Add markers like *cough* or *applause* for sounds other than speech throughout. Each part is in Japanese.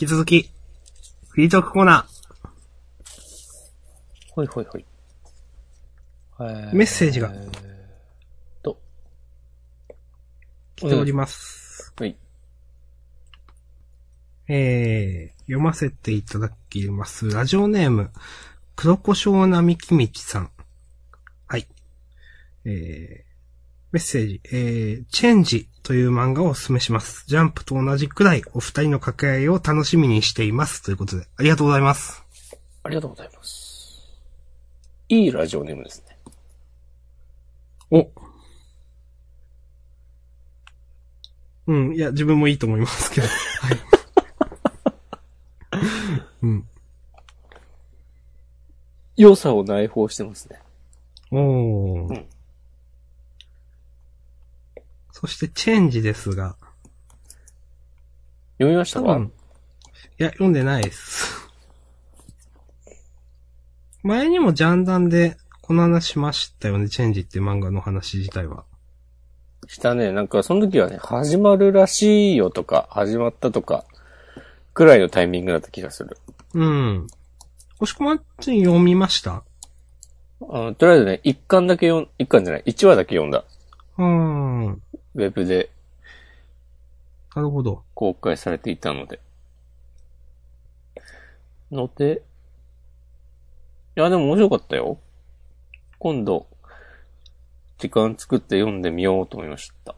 き続き、フリートークコーナほいほいほい。ー、メッセージがと。来ております。はい。えー、読ませていただきます。ラジオネーム、黒胡椒並木道さん。はい。えー、メッセージ、えー、チェンジという漫画をお勧めします。ジャンプと同じくらいお二人の掛け合いを楽しみにしています。ということで、ありがとうございます。ありがとうございます。いいラジオネームですね。お。うん、いや、自分もいいと思いますけど。はい。*laughs* うん。良さを内包してますね。おー。うんそして、チェンジですが、読みましたか？いや、読んでないです。*laughs* 前にもジャンダンで、この話しましたよね、チェンジって漫画の話自体は。したね。なんか、その時はね、始まるらしいよとか、始まったとか、くらいのタイミングだった気がする。うん。押し込まっちに読みました？あとりあえずね、一巻だけ読ん、一巻じゃない、一話だけ読んだ。うーん。ウェブでなるほど。公開されていたので。ので、いや、でも面白かったよ。今度、時間作って読んでみようと思いました。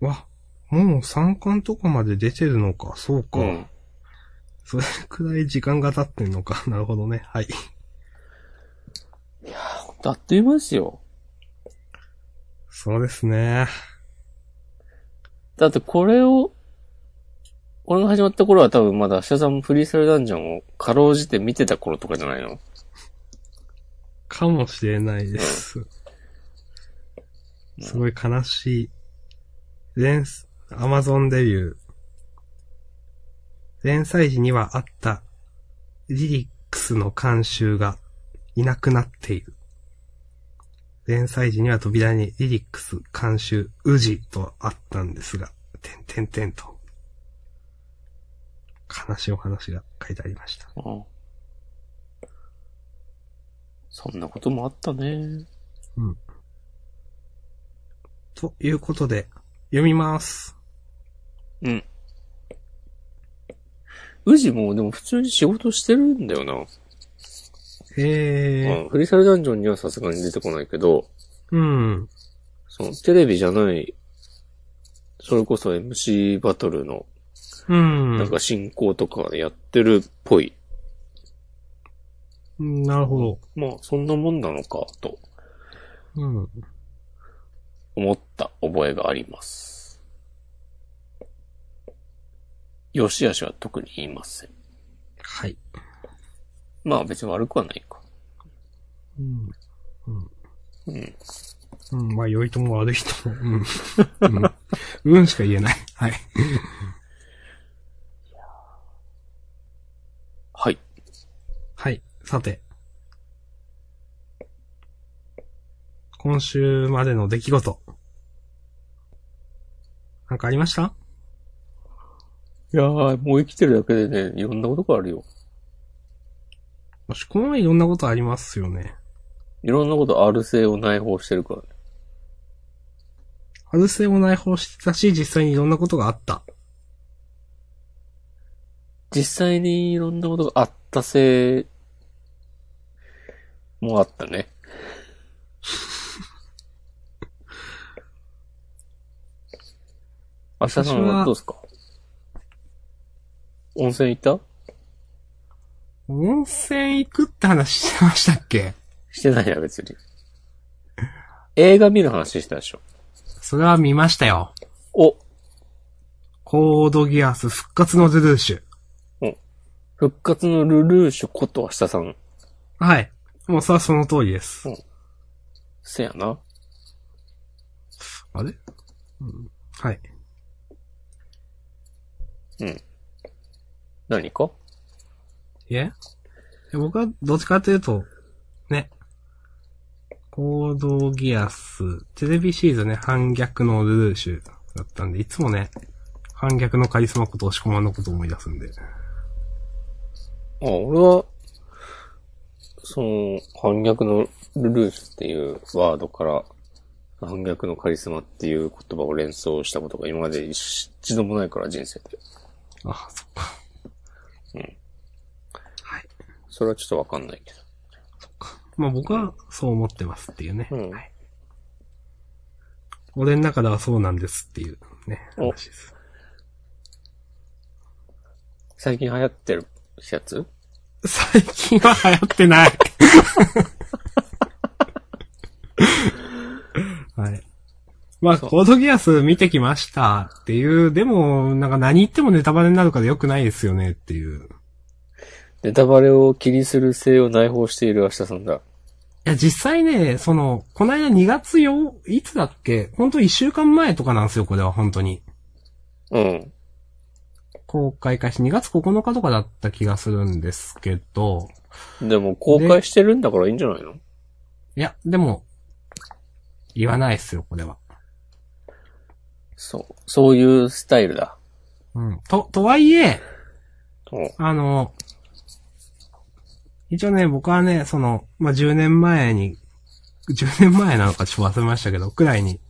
わ、もう3巻とかまで出てるのか、そうか。うん。それくらい時間が経ってんのか。*laughs* なるほどね。はい。ほんとあっという間ですよ。そうですね。だってこれを、これが始まった頃は多分まだ明日さんもフリースタイルダンジョンをかろうじて見てた頃とかじゃないの？かもしれないです。すごい悲しい。連、アマゾンデビュー。連載時にはあったリリックスの監修がいなくなっている。連載時には扉にリリックス監修宇治とあったんですが、てんてんてんと。悲しいお話が書いてありました。うん。そんなこともあったね。ということで、読みます。うん。宇治もでも普通に仕事してるんだよな。えー、うんフリースタイルダンジョンにはさすがに出てこないけど、うん。そのテレビじゃない、それこそ MC バトルのうん。なんか進行とかやってるっぽい。うんなるほど。まあそんなもんなのかとうん。思った覚えがあります。よしあしは特に言いません。はい。まあ別に悪くはないか。うん。うん。うん、まあ、良いとも悪いとも。うん。うん。うんしか言えない。はい。はい。はい。さて。今週までの出来事。なんかありました？いやー、もう生きてるだけでね、いろんなことがあるよ。もしこの前いろんなことありますよね。いろんなこと R 性を内包してるからね。アルセを内包してたし、実際にいろんなことがあった。実際にいろんなことがあったせい、もあったね。*laughs* 明日さんはどうですか？温泉行った？温泉行くって話してましたっけ？してないや、別に。映画見る話してたでしょ。それは見ましたよ。お、コードギアス復活のズルーシュ。復活のルルーシュこと明日さん。はい。もうそれはその通りです。せやな。あれ？うん。はい。何か？いえ？僕はどっちかというと、ね。コードギアス、テレビシリーズね、反逆のルルーシュだったんで、いつもね、反逆のカリスマこと押し込まんのことを思い出すんで。あ、俺は、その、反逆のルルーシュっていうワードから、反逆のカリスマっていう言葉を連想したことが今まで一一度もないから人生で。あ、そっか。うん。はい。それはちょっとわかんないけど。まあ僕はそう思ってますっていうね。うんはい。俺の中ではそうなんですっていうね、お話です。最近流行ってるやつ？最近は流行ってない。*laughs* はい。まあ、コードギアス見てきましたっていう、でも、なんか何言ってもネタバレになるから良くないですよねっていう。ネタバレを気にする性を内包している明日さんだ。いや、実際ね、その、この間2月よ、いつだっけ？本当1週間前とかなんですよ、これは本当に。うん。公開開始2月9日とかだった気がするんですけど、でも公開してるんだからいいんじゃないの？いや、でも、言わないっすよ、これは。そう。そういうスタイルだ。うん。と、とはいえ、うん。あの、一応ね、僕はね、その、まあ、10年前に、10年前なのかちょっと忘れましたけど、くらいに、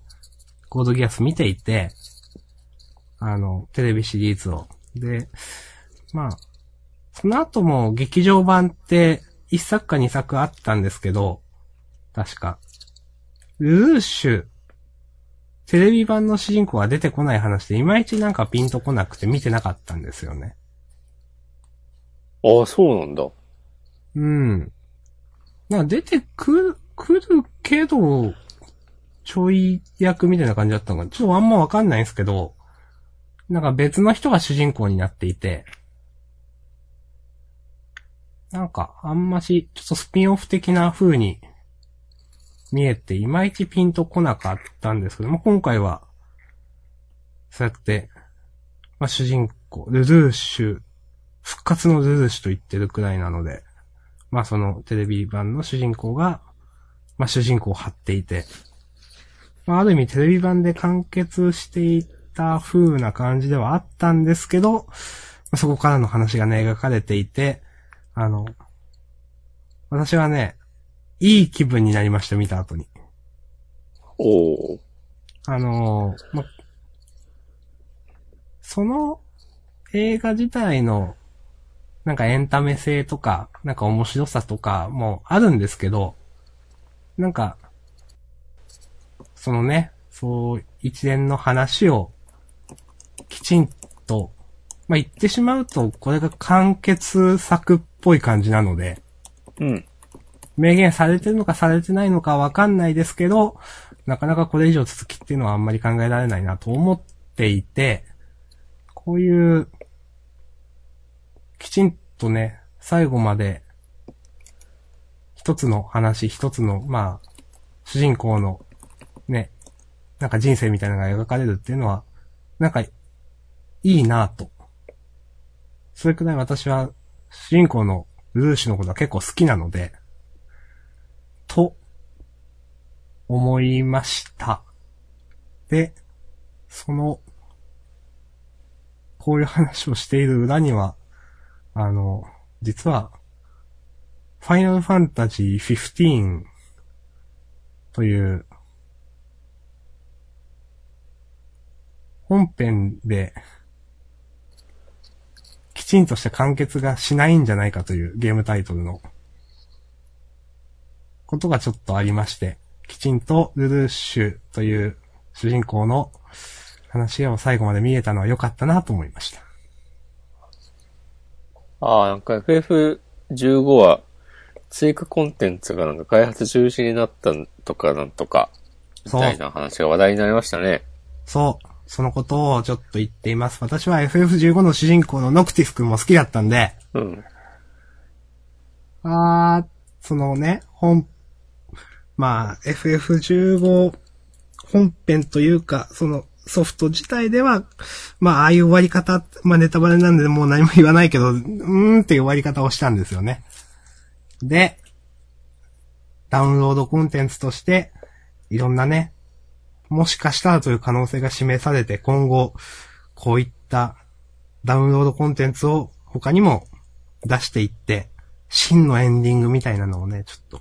コードギアス見ていて、あの、テレビシリーズを。で、まあ、その後も劇場版って、1作か2作あったんですけど、確か。ルーシュ、テレビ版の主人公が出てこない話で、いまいちなんかピンとこなくて見てなかったんですよね。ああ、そうなんだ。うん。な出てくる、来るけど、ちょい役みたいな感じだったのかな。ちょっとあんまわかんないんですけど、なんか別の人が主人公になっていて、なんかあんまし、ちょっとスピンオフ的な風に見えて、いまいちピンとこなかったんですけども、今回は、そうやって、まあ主人公、ルルーシュ、復活のルルーシュと言ってるくらいなので、まあそのテレビ版の主人公が、まあ主人公を張っていて、まあある意味テレビ版で完結していた風な感じではあったんですけど、まあそこからの話がね、描かれていて、あの、私はね、いい気分になりました、見た後に。おお。あのーま、その映画自体の、なんかエンタメ性とか、なんか面白さとかもあるんですけど、なんか、そのね、そう一連の話をきちんと、まあ、言ってしまうと、これが完結作っぽい感じなので、うん。明言されてるのかされてないのかわかんないですけど、なかなかこれ以上続きっていうのはあんまり考えられないなと思っていて、こういう、きちんとね、最後まで、一つの話、一つの、まあ、主人公の、ね、なんか人生みたいなのが描かれるっていうのは、なんか、いいなと。それくらい私は、主人公のルーシュのことは結構好きなので、と、思いました。で、その、こういう話をしている裏には、あの、実は、ファイナルファンタジー15という、本編で、きちんとした完結がしないんじゃないかというゲームタイトルの、ことがちょっとありまして、きちんとルルーシュという主人公の話を最後まで見えたのは良かったなと思いました。ああ、なんか FF15 は追加コンテンツがなんか開発中止になったんとかなんとか、みたいな話が話題になりましたね。そう。そのことをちょっと言っています。私は FF15 の主人公のノクティス君も好きだったんで、うん。あー、そのね、本、まあ、FF15 本編というか、そのソフト自体では、まあ、ああいう終わり方、まあネタバレなんでもう何も言わないけど、うーんっていう終わり方をしたんですよね。で、ダウンロードコンテンツとして、いろんなね、もしかしたらという可能性が示されて、今後、こういったダウンロードコンテンツを他にも出していって、真のエンディングみたいなのをね、ちょっと、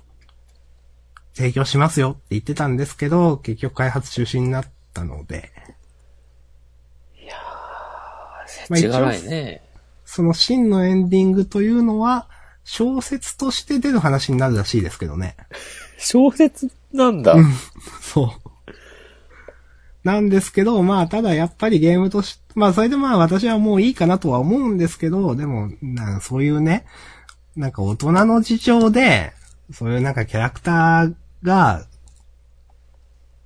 提供しますよって言ってたんですけど、結局開発中止になってたので、まあ違がないね。その真のエンディングというのは、小説として出る話になるらしいですけどね。小説なんだ。そう。なんですけど、まあ、ただやっぱりゲームとし、まあ、それでまあ私はもういいかなとは思うんですけど、でも、なんそういうね、なんか大人の事情で、そういうなんかキャラクターが、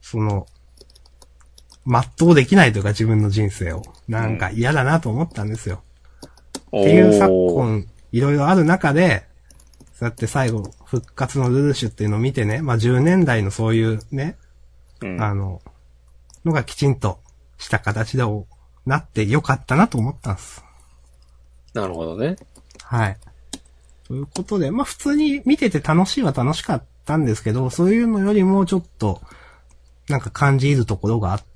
その、全うできないというか自分の人生を。なんか嫌だなと思ったんですよ。おっていう昨ー今、いろいろある中で、そうやって最後、復活のルルシュっていうのを見てね、まあ10年代のそういうね、うんあの、のがきちんとした形でおなってよかったなと思ったんです。なるほどね。はい。ということで、まあ普通に見てて楽しいは楽しかったんですけど、そういうのよりもちょっと、なんか感じるところがあって、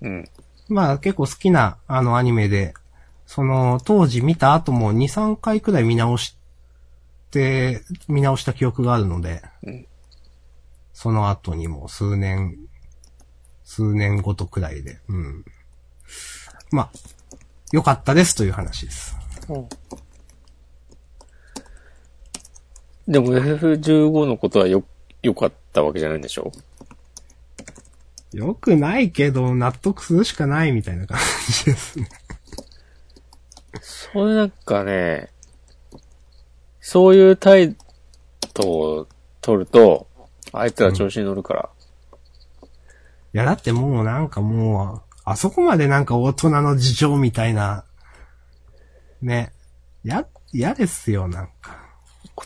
うん。まあ結構好きなあのアニメで、その当時見た後も2、3回くらい見直して、見直した記憶があるので、うんその後にも数年、数年ごとくらいで、うん。まあ、良かったですという話です。でも FF15 のことはよ、良かったわけじゃないんでしょ？良くないけど、納得するしかないみたいな感じですね。それなんかね、そういう態度を取ると、あいつら調子に乗るから。いや、だってもうなんかもう、あそこまでなんか大人の事情みたいな、ね。や、嫌ですよ、なんか。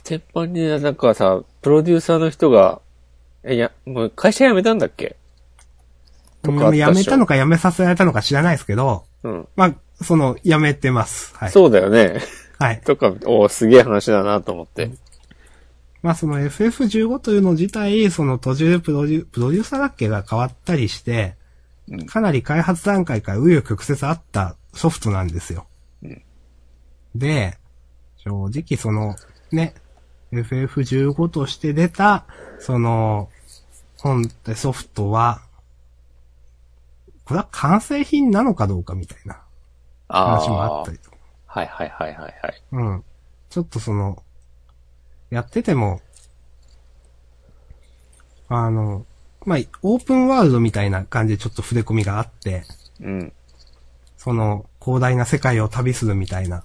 鉄板にねなんかさ、プロデューサーの人が、え、いや、もう会社辞めたんだっけ？とかあったっしょ辞めたのか辞めさせられたのか知らないですけど、うん。まあ、その、辞めてます。はい。そうだよね。はい。とか、おすげえ話だなと思って。まあその FF15 というの自体、その途中でプロデュプロデューサーだっけが変わったりして、うんかなり開発段階から紆余曲折あったソフトなんですよ。うんで、正直その、ね、FF15 として出た、その、本ってソフトは、これは完成品なのかどうかみたいなあ話もああったりとか。はいはいはいはいはい。うん。ちょっとその、やってても、あの、まあ、オープンワールドみたいな感じでちょっと触れ込みがあって、うん。その、広大な世界を旅するみたいな。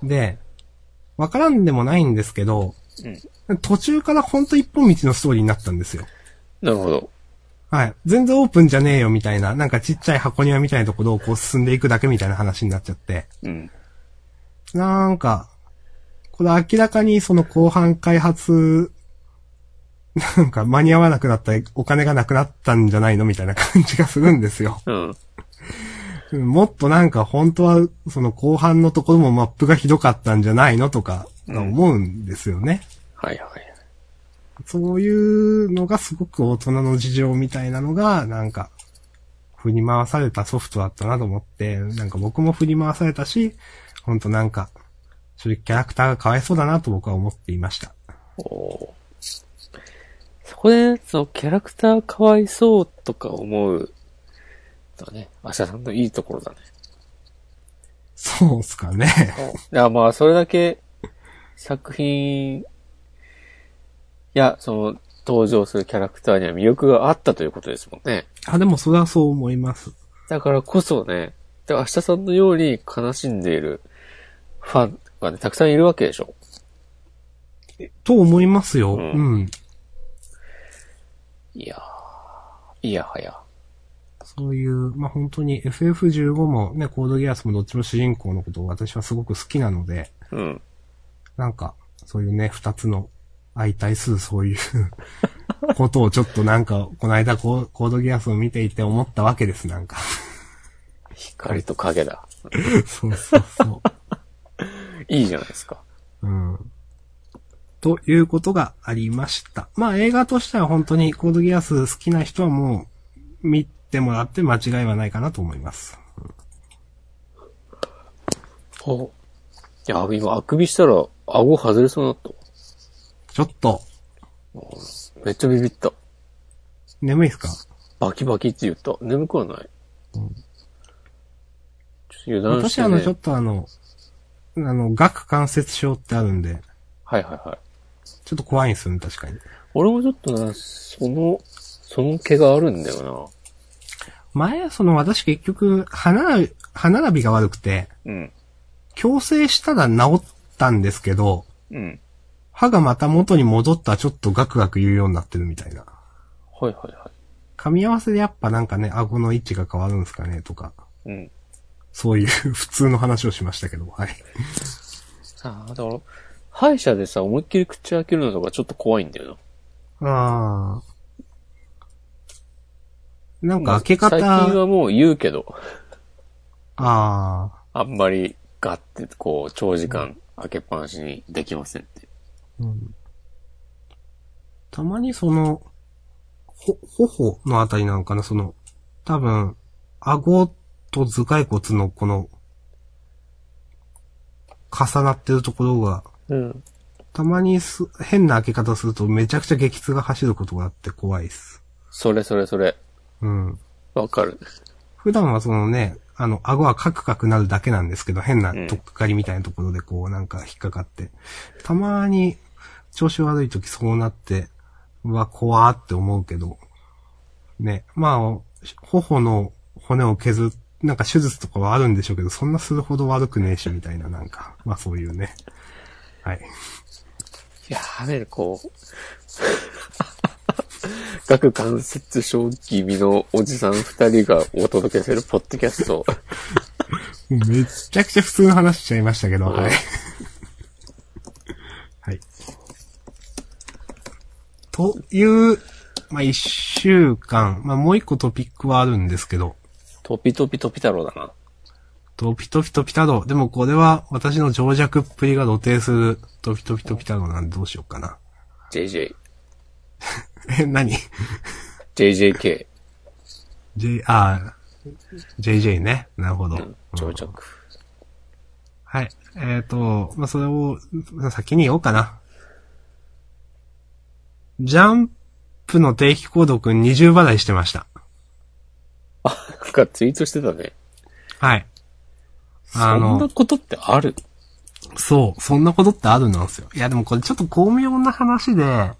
で、わからんでもないんですけど、途中からほんと一本道のストーリーになったんですよ。なるほど。はい。全然オープンじゃねえよみたいな、なんかちっちゃい箱庭みたいなところをこう進んでいくだけみたいな話になっちゃって。うん。なんか、これ明らかにその後半開発、*laughs* なんか間に合わなくなったり、お金がなくなったんじゃないのみたいな感じがするんですよ。*laughs* うん。もっとなんか本当はその後半のところもマップがひどかったんじゃないのとか思うんですよね。はいはい。そういうのがすごく大人の事情みたいなのが、なんか、振り回されたソフトだったなと思って、なんか僕も振り回されたし、ほんとなんか、正直キャラクターがかわいそうだなと僕は思っていました。おーそこで、そのキャラクターかわいそうとか思う、とね、アシャさんのいいところだね。そうっすかね。いや、まあ、それだけ、作品、いや、その、登場するキャラクターには魅力があったということですもんね。あ、でもそれはそう思います。だからこそね、で明日さんのように悲しんでいるファンがね、たくさんいるわけでしょ。と思いますよ。ううんん。いやー、いやはや。そういう、まあ、本当に FF15 もね、コードギアスもどっちも主人公のことを私はすごく好きなので、うん。なんか、そういうね、二つの相対するそういう *laughs* ことをちょっとなんか、この間コーコードギアスを見ていて思ったわけです、なんか。光と影だ。*laughs* そうそうそいいじゃないですか。う。うん。ということがありました。まあ映画としては本当にコードギアス好きな人はもう見てもらって間違いはないかなと思います。そう。いや、今、あくびしたら、顎外れそうになったわ。ちょっと、めっちゃビビった。眠いっすか？バキバキって言った。眠くはない。ちょっと油断して、ね。私あの、ちょっとあの、あの、顎関節症ってあるんで、はいはいはい。ちょっと怖いんですよね、確かに。俺もちょっとな、その、その毛があるんだよ前、その私結局、歯並び、歯並びが悪くて、な。うん。矯正したら治ったんですけど、うん。歯がまた元に戻ったらちょっとガクガク言うようになってるみたいな。はいはいは噛み合わせでやっぱなんかね、顎の位置が変わるんですかね、とか。い。うん。そういう *laughs* 普通の話をしましたけど、はい。ああ、だから、歯医者でさ、思いっきり口開けるのとかちょっと怖いんだよな。ああ。なんか開け方、最近はもう言うけど、ああ、あんまりガッてこう、長時間開けっぱなしにできませんって。うん。たまにその、ほ、頬のあたりなんかな、その、多分、顎と頭蓋骨のこの、重なってるところが、うん。たまにす変な開け方するとめちゃくちゃ激痛が走ることがあって怖いっす。それそれそれ。うん。わかる。普段はそのね、あの、顎はカクカクなるだけなんですけど、変なとっかかりみたいなところでこうなんか引っかかって、たまに調子悪い時そうなって、うわ、怖ーって思うけど、ね、まあ、頬の骨を削っ、なんか手術とかはあるんでしょうけど、そんなするほど悪くねえし、みたいな、なんか、まあそういうね。はい。やべえ、こう。*laughs* 顎関節症気味のおじさん二人がお届けするポッドキャスト。*laughs* めっちゃくちゃ普通の話しちゃいましたけど。はい。*laughs* という、まあ、一週間、まあ、もう一個トピックはあるんですけど、トピトピトピ太郎だな。トピトピトピ太郎。でもこれは私の情弱っぷりが露呈するトピトピトピ太郎なんでどうしようかな。JJ。*laughs* え、何？JJK。?J、あー JJ ね。なるほど。うん。長着。はい。えっ、と、まあ、それを先に言おうかな。ジャンプの定期購読20払いしてました。あ、なんかツイートしてたね。はい。そんあのなことってある？そう、そんなことってあるんですよ。いやでもこれちょっと巧妙な話で、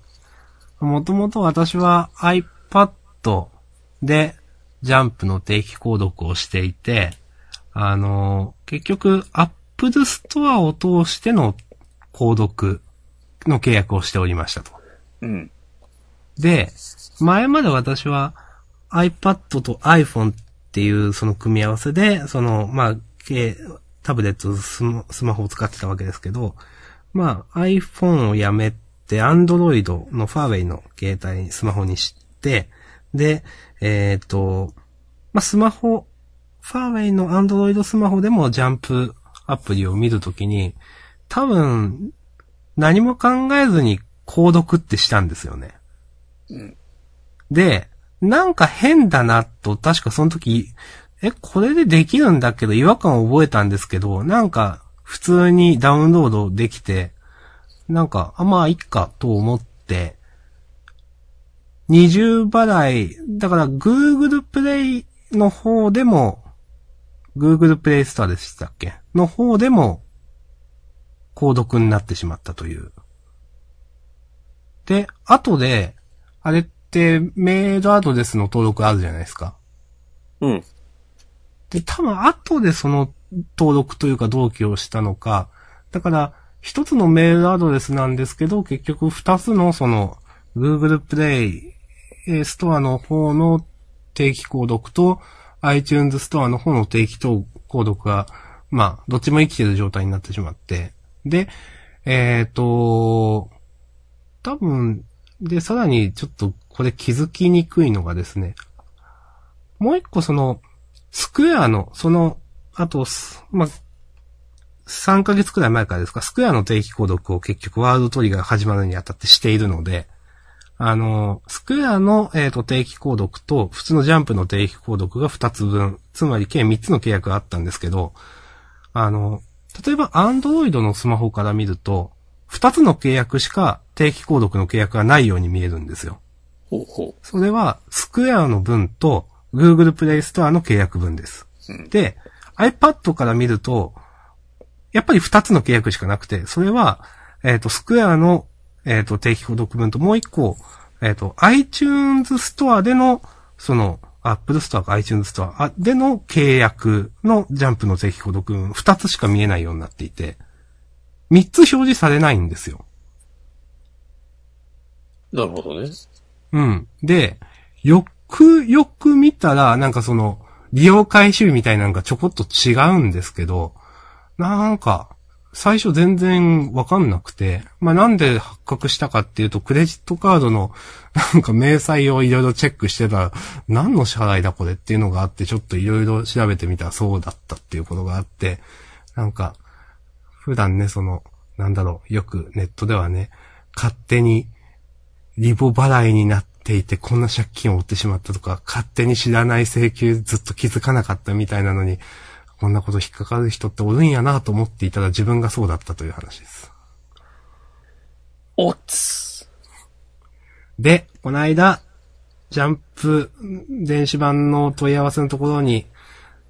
もともと私は iPad でジャンプの定期購読をしていて、あの、結局 Apple Store を通しての購読の契約をしておりましたと。うん。で、前まで私は iPad と iPhone っていうその組み合わせで、その、まあ、けタブレットスマ、スマホを使ってたわけですけど、まあ、iPhone をやめて Android のファーウェイの携帯、スマホにして、で、えっ、と、まあ、スマホ、ファーウェイの Android スマホでもジャンプアプリを見るときに、多分、何も考えずに購読ってしたんですよね。うん。で、なんか変だなと、確かその時、え、これでできるんだけど違和感を覚えたんですけど、なんか普通にダウンロードできて、なんか、あ、まあ、いっかと思って、二重払い、だから Google Play の方でも、Google Play Store でしたっけ？の方でも、購読になってしまったという。で、後で、あれってメールアドレスの登録あるじゃないですか。うん。で、多分後でその登録というか同期をしたのか、だから、一つのメールアドレスなんですけど、結局二つのその、Google Play えーストアの方の定期購読と、iTunes ストアの方の定期購読が、まあ、どっちも生きてる状態になってしまって、で、えっ、と、多分、で、さらにちょっとこれ気づきにくいのがですね、もう一個その、スクエアの、その、あと、まあ、3ヶ月くらい前からですか、スクエアの定期購読を結局ワールドトリガー始まるにあたってしているので、あの、スクエアの、えっ、と、定期購読と、普通のジャンプの定期購読が2つ分、つまり計3つの契約があったんですけど、あの、例えば Android のスマホから見ると、二つの契約しか定期購読の契約がないように見えるんですよ。ほうほそれは、スクエアの分と Google Play Store の契約分です。うんで、iPad から見ると、やっぱり二つの契約しかなくて、それは、えっ、と、スクエアの、えっ、と、定期購読分ともう一個、えっ、と、iTunes Store での、その、Apple Store か iTunes Store あでの契約のジャンプの定期購読分、二つしか見えないようになっていて、三つ表示されないんですよ。なるほどね。うん。で、よくよく見たら、なんかその、利用回収みたいなのがちょこっと違うんですけど、なんか、最初全然わかんなくて、まあ、なんで発覚したかっていうと、クレジットカードの、なんか明細をいろいろチェックしてたら、何の支払いだこれっていうのがあって、ちょっといろいろ調べてみたらそうだったっていうことがあって、なんか、普段ね、その、なんだろう、よくネットではね、勝手にリボ払いになっていて、こんな借金を負ってしまったとか、勝手に知らない請求ずっと気づかなかったみたいなのに、こんなこと引っかかる人っておるんやなと思っていたら自分がそうだったという話です。おつで、この間、ジャンプ電子版の問い合わせのところに、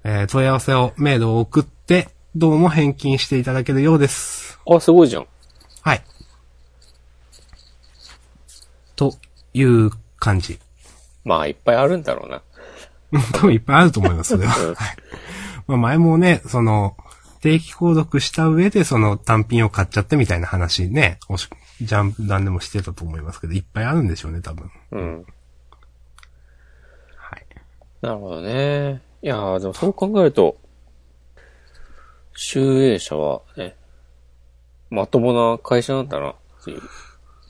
えー問い合わせを、メールを送って、どうも返金していただけるようです。あ、すごいじゃん。はい。という感じ。まあ、いっぱいあるんだろうな。多分いっぱいあると思います、それは。うんまあ前もね、その、定期購読した上でその単品を買っちゃってみたいな話ね、おしジャンプ団でもしてたと思いますけど、いっぱいあるんでしょうね、多分。うん。はい。なるほどね。いやーでもそう考えると、集英社はね、まともな会社なんだな、っていう。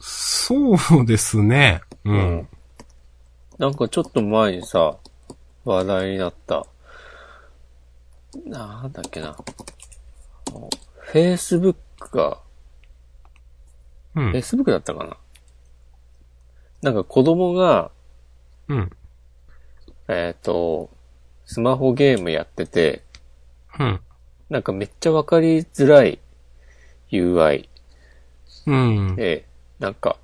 そうですね。う。うんなんかちょっと前にさ、話題になった、なんだっけな。Facebook が、うん。Facebook だったかな。なんか子供が、うん。えっ、と、スマホゲームやってて、うん。なんかめっちゃわかりづらい UI うん。で、なんか、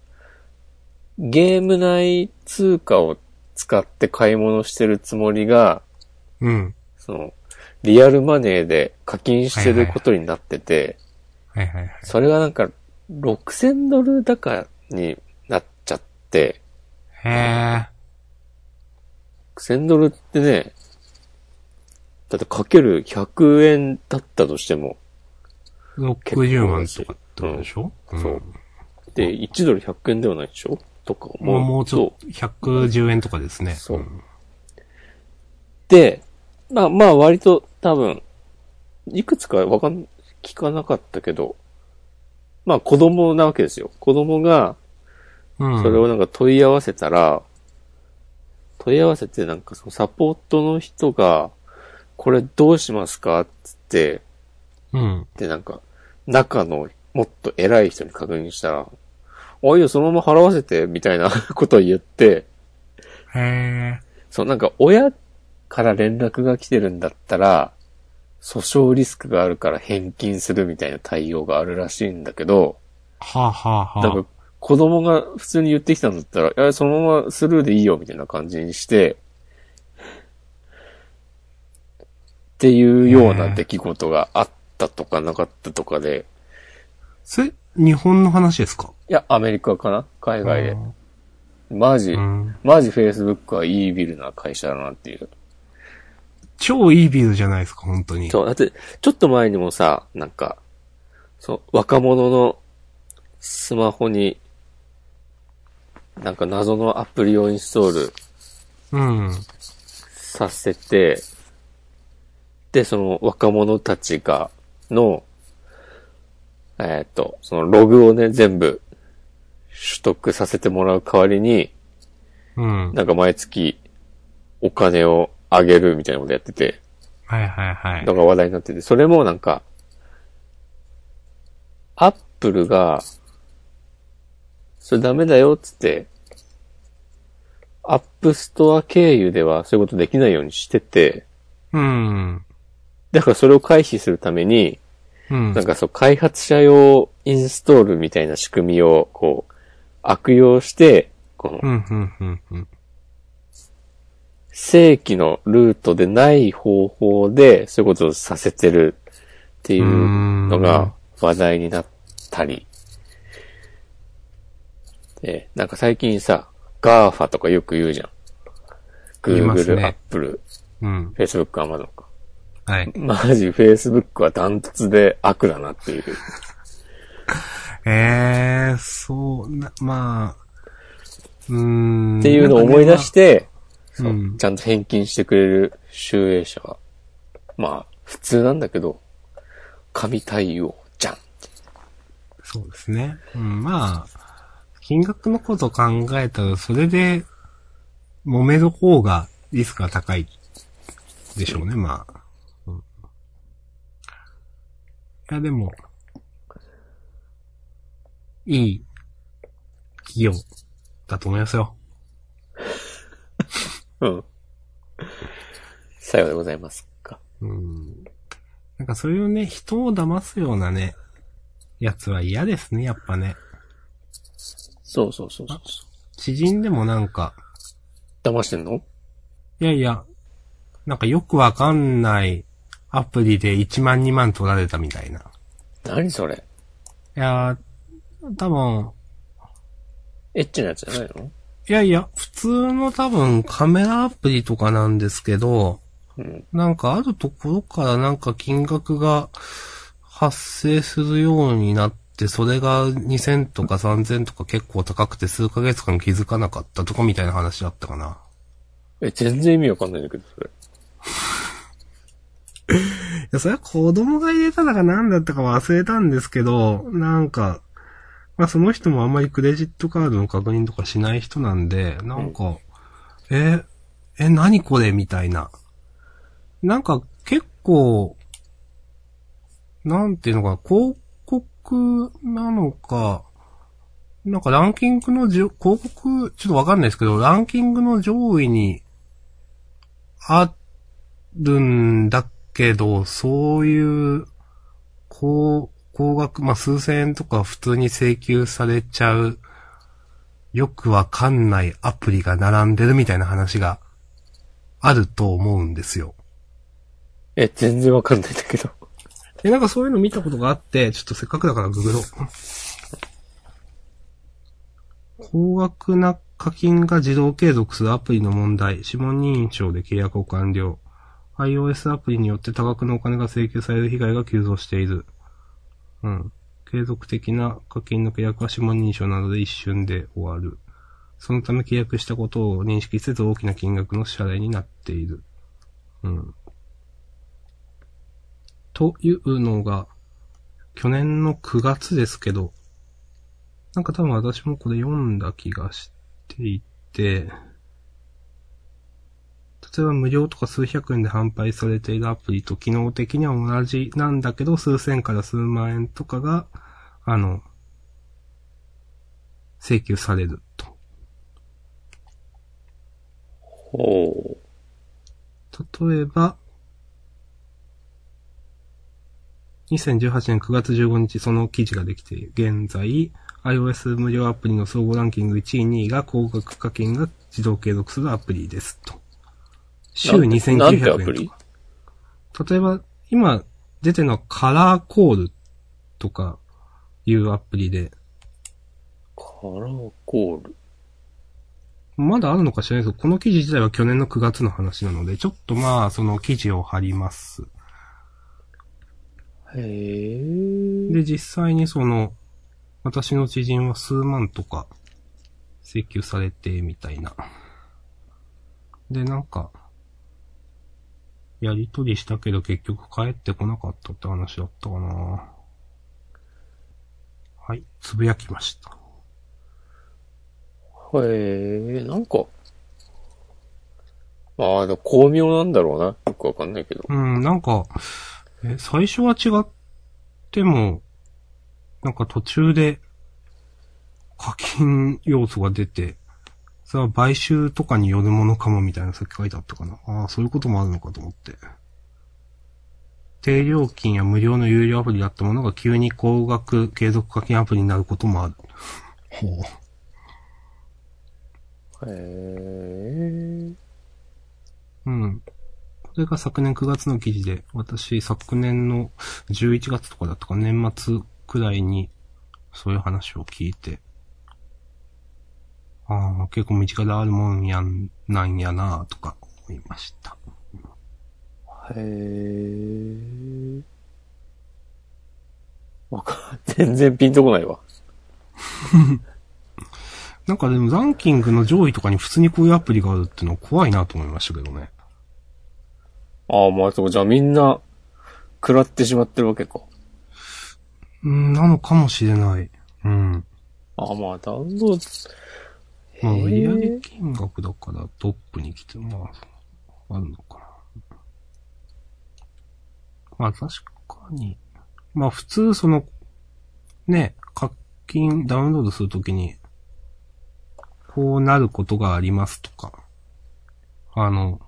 ゲーム内通貨を使って買い物してるつもりが、うん。その、リアルマネーで課金してることになってて、はいはいはい。それがなんか、6000ドル高になっちゃって、へえ。6000ドルってね、だってかける100円だったとしても、60万とかってことでしょ？そう。で、1ドル100円ではないでしょ？とかもう、もうちょっと。と、110円とかですね。そうんで、まあまあ割と多分、いくつかわかん、聞かなかったけど、まあ子供なわけですよ。子供が、うん。それをなんか問い合わせたら、問い合わせてなんかそのサポートの人が、これどうしますか？っつって、うん。でなんか、中のもっと偉い人に確認したら、あ、いいよ、そのまま払わせて、みたいな *laughs* ことを言って、へえ。そう、なんか親から連絡が来てるんだったら、訴訟リスクがあるから返金するみたいな対応があるらしいんだけど、はあ、はあはあ、なんか子供が普通に言ってきたんだったら、いや、そのままスルーでいいよみたいな感じにして、っていうような出来事があったとかなかったとかで、それ、日本の話ですか？いや、アメリカかな？海外で。マジ、うん。マジ Facebook はいいビルな会社だなっていう。超いいビルじゃないですか、本当に。そう、だって、ちょっと前にもさ、なんか、そう、若者のスマホに、なんか謎のアプリをインストールうん。させて、で、その若者たちが、の、えっ、と、そのログをね、全部取得させてもらう代わりに、うん。なんか毎月お金をあげるみたいなことやってて、はいはいはい。のが話題になってて、それもなんか、 Apple が、それダメだよっつって、 App Store 経由ではそういうことできないようにしてて、うん。だからそれを回避するために、ううん。なんかそう、開発者用インストールみたいな仕組みを、こう、悪用して、この。正規のルートでない方法で、そういうことをさせてるっていうのが話題になったり。で、なんか最近さ、GAFA とかよく言うじゃん。Google、ね Apple、うん。Facebook、Amazon か。はい。マジ Facebook はダントツで悪だなっていう。ええー、そう、な、まあ、うーん。っていうのを思い出して、そううんちゃんと返金してくれる集英社は、まあ、普通なんだけど、神対応じゃん。そうですね。うん、まあ、金額のこと考えたら、それで、揉める方がリスクが高いでしょうね、まあ。うん、いや、でも、いい企業だと思いますよ。うん。さようでございますか。うん。なんかそういうね、人を騙すようなね、やつは嫌ですね、やっぱね。そうそうそうそう。知人でもなんか、騙してんの？いやいや、なんかよくわかんないアプリで1万2万取られたみたいな。い何それ？やー、多分、エッチなやつじゃないの？いやいや、普通の多分カメラアプリとかなんですけど、うん。なんかあるところからなんか金額が発生するようになって、それが2000とか3000とか結構高くて数ヶ月間気づかなかったとかみたいな話だったかな。え、全然意味わかんないんだけど、それ。いや、それは子供が入れたのか何だったか忘れたんですけど、なんか、まあその人もあんまりクレジットカードの確認とかしない人なんで、なんか、え、え、何これみたいな。なんか結構、なんていうのか、広告なのか、なんかランキングのじょ広告、ちょっとわかんないですけど、ランキングの上位にあるんだっけど、そういう、高、高額、まあ、数千円とか普通に請求されちゃう、よくわかんないアプリが並んでるみたいな話があると思うんですよ。え、全然わかんないんだけど。で、なんかそういうの見たことがあって、ちょっとせっかくだからググろう。高額な課金が自動継続するアプリの問題。指紋認証で契約を完了。iOS アプリによって多額のお金が請求される被害が急増している。うん。継続的な課金の契約は指紋認証などで一瞬で終わる。そのため契約したことを認識せず大きな金額の支払いになっている。うん。というのが、去年の9月ですけど、なんか多分私もこれ読んだ気がしていて、例えば無料とか数百円で販売されているアプリと機能的には同じなんだけど、数千から数万円とかが、あの、請求されると。ほ例えば、2018年9月15日その記事ができている。現在、iOS 無料アプリの総合ランキング1位、2位が高額課金が自動継続するアプリですと。週なんてなんてア2900プリ円とか。例えば、今出てるのはカラーコールとかいうアプリで、う。カラーコール？まだあるのか知らないですけど、この記事自体は去年の9月の話なので、ちょっとまあ、その記事を貼ります。へえ。で、実際にその、私の知人は数万とか請求されて、みたいな。で、なんか、やりとりしたけど結局帰ってこなかったって話だったかなはい、つぶやきました。へえ、なんか。ああ、巧妙なんだろうな。よくわかんないけど。うん、なんか、え、最初は違っても、なんか途中で課金要素が出て、それは買収とかによるものかもみたいなさっき書いてあったかな。ああ、そういうこともあるのかと思って。低料金や無料の有料アプリだったものが急に高額継続課金アプリになることもある。ほう。へえ。うん。これが昨年9月の記事で、私昨年の11月とかだったか年末くらいにそういう話を聞いて、ああ、結構身近であるもんやん、なんやなとか思いました。へえ。わかん、全然ピンとこないわ。*laughs* なんかでもランキングの上位とかに普通にこういうアプリがあるっていうのは怖いなと思いましたけどね。ああ、まあ、そう、じゃあみんな、食らってしまってるわけか。うん、なのかもしれない。うん。ああ、まあ、ダウンロード。まあ、売上金額だからトップに来て、まあ、あるのかな。まあ、確かに。まあ、普通、その、ね、課金、ダウンロードするときに、こうなることがありますとか。あの、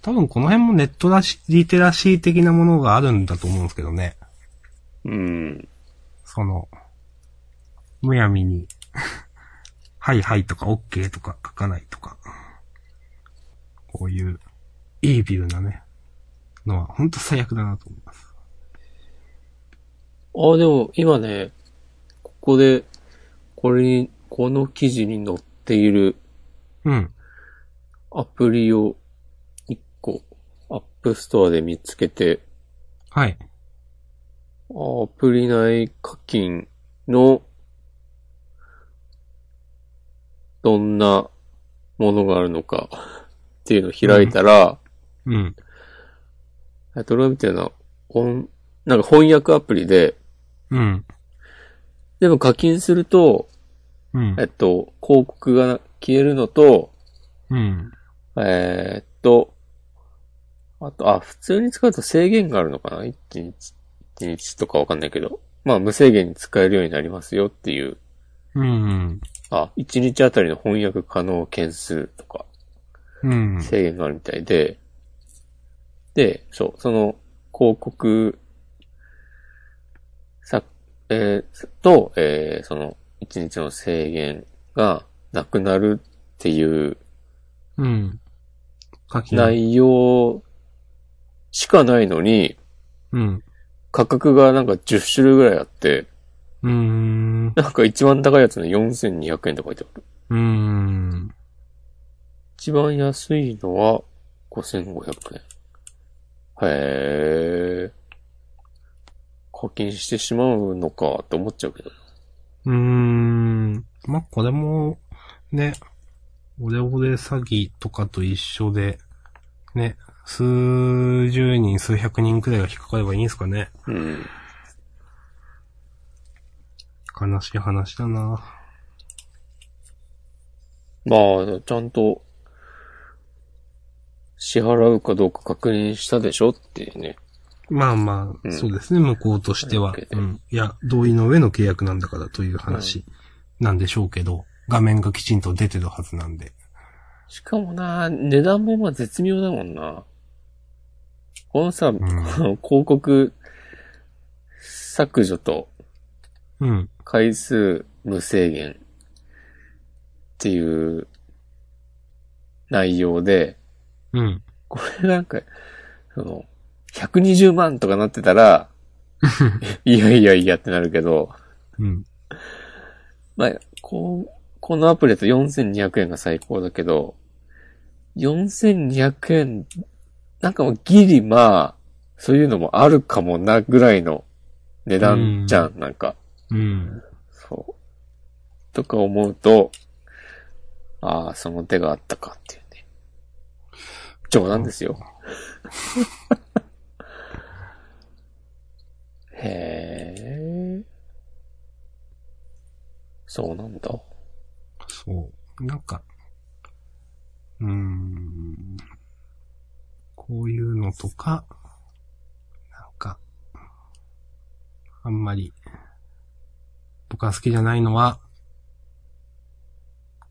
多分この辺もネットラシリテラシー的なものがあるんだと思うんですけどね。うん。その、むやみに、はいはいとか OK とか書かないとか、こういう、イービルなね、のは本当最悪だなと思います。ああ、でも、今ね、ここで、これに、この記事に載っているうん。アプリを1個、 App Store で見つけて、はい。アプリ内課金の、どんなものがあるのかっていうのを開いたら、うん。えっと、俺が見てるのは、おんなんか翻訳アプリで、うん。でも課金すると、うんえ。っと、広告が消えるのと、うん。えーっと、あと、あ、普通に使うと制限があるのかな ?1 日、1日とかわかんないけど。まあ、無制限に使えるようになりますよっていう。うん。あ、1日あたりの翻訳可能件数とか、うん。制限があるみたいで、で、そう、その、広告、さ、えーと、えーその、1日の制限がなくなるっていううん。内容しかないのに、うん。価格がなんか10種類ぐらいあって、うーん。なんか一番高いやつの4200円とか書いてある。うーん。一番安いのは5500円。へー。課金してしまうのかって思っちゃうけど。うーん。まあ、これも、ね、オレオレ詐欺とかと一緒で、ね、数十人、数百人くらいが引っかかればいいんですかね。うん。悲しい話だなまあ、ちゃんと、支払うかどうか確認したでしょっていうね。まあまあ、うんそうですね、向こうとしてはうん。いや、同意の上の契約なんだからという話なんでしょうけど、画面がきちんと出てるはずなんで。しかもな、値段もまあ絶妙だもんな。このさ、この *laughs* 広告削除とうん。回数無制限っていう内容で、うん。これなんか、その、120万とかなってたら、*laughs* いやいやいやってなるけど、うん。まあ、こう、このアプリだと4200円が最高だけど、4200円、なんかもうギリまあ、そういうのもあるかもなぐらいの値段じゃん、なんか。うん。そう。とか思うと、ああ、その手があったかっていうね。冗談ですよ。*laughs* へえ。そうなんだ。そう。なんか、うーん。こういうのとか、なんか、あんまり、僕が好きじゃないのは、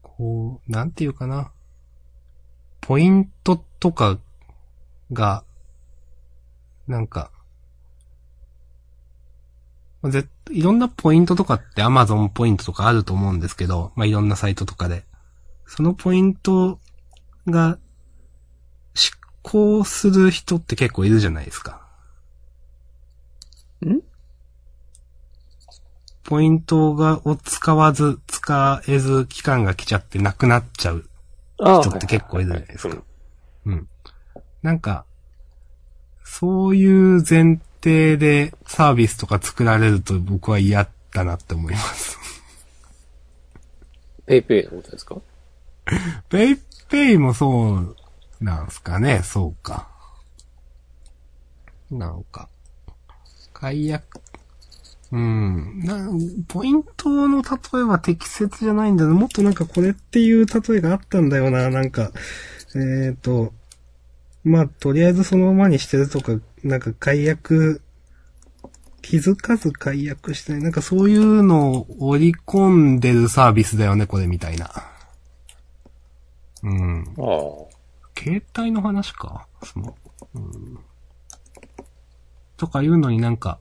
こう、なんていうかな。ポイントとかが、なんか、ぜいろんなポイントとかって Amazon ポイントとかあると思うんですけど、まあ、いろんなサイトとかで。そのポイントが執行する人って結構いるじゃないですか。ん？ポイントが、を使わず、使えず、期間が来ちゃってなくなっちゃうあ人って結構いるじゃないですかうんうん。なんか、そういう前提でサービスとか作られると僕は嫌だなって思います。*laughs* PayPay のことですか？*laughs* PayPay もそうなんすかね、そうか。なんか、解約、うん、な、ポイントの例えは適切じゃないんだよもっとなんかこれっていう例えがあったんだよな、なんか、えっ、と、まあ、とりあえずそのままにしてるとか、なんか解約、気づかず解約してない。なんかそういうのを織り込んでるサービスだよね、これみたいな。うん。ああ。携帯の話か？その、うん。とかいうのになんか、